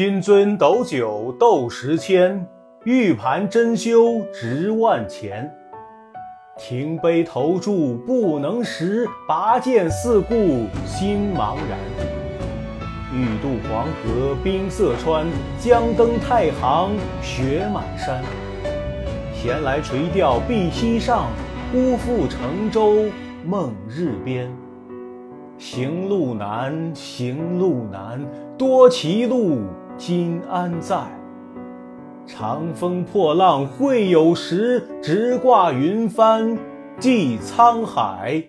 金樽斗酒斗十千，玉盘珍羞值万钱。停杯投箸不能食，拔剑四顾心茫然。欲渡黄河冰塞川，将登太行雪满山。闲来垂钓碧溪上，忽复乘舟梦日边。行路难，行路难，多歧路，今安在？长风破浪会有时，直挂云帆济沧海。